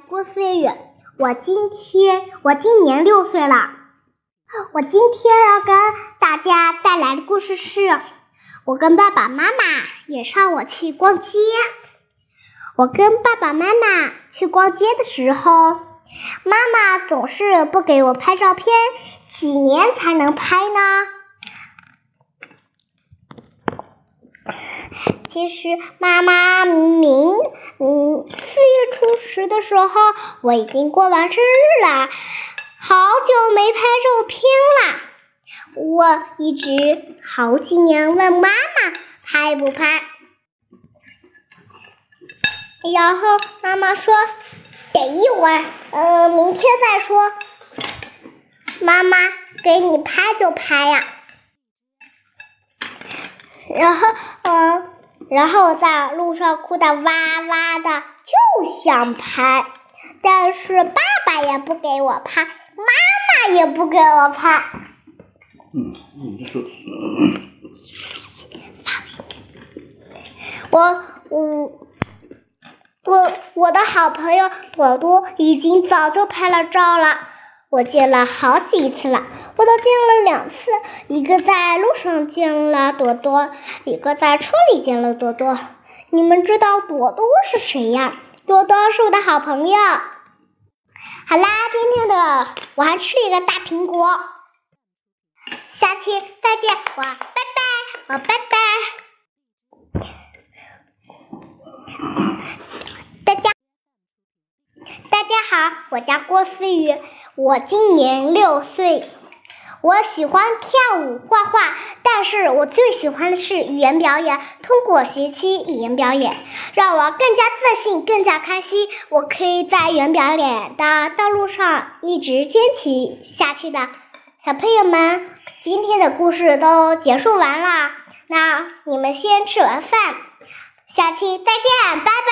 郭思雨，我今天我今年六岁了。我今天要跟大家带来的故事是：我跟爸爸妈妈也上我去逛街。我跟爸爸妈妈去逛街的时候，妈妈总是不给我拍照片，几年才能拍呢？其实妈妈明嗯四吃的时候，我已经过完生日了，好久没拍照片了。我一直好几年问妈妈拍不拍，然后妈妈说等一会儿，嗯，明天再说。妈妈给你拍就拍呀，然后。然后在路上哭的哇哇的，就想拍，但是爸爸也不给我拍，妈妈也不给我拍。嗯，你说。我我我我的好朋友朵朵已经早就拍了照了，我见了好几次了。我都见了两次，一个在路上见了朵朵，一个在车里见了朵朵。你们知道朵朵是谁呀？朵朵是我的好朋友。好啦，今天的我还吃了一个大苹果。下期再见，我拜拜，我拜拜。大家大家好，我叫郭思雨，我今年六岁。我喜欢跳舞、画画，但是我最喜欢的是语言表演。通过学习语言表演，让我更加自信、更加开心。我可以在语言表演的道路上一直坚持下去的。小朋友们，今天的故事都结束完了，那你们先吃完饭，下期再见，拜。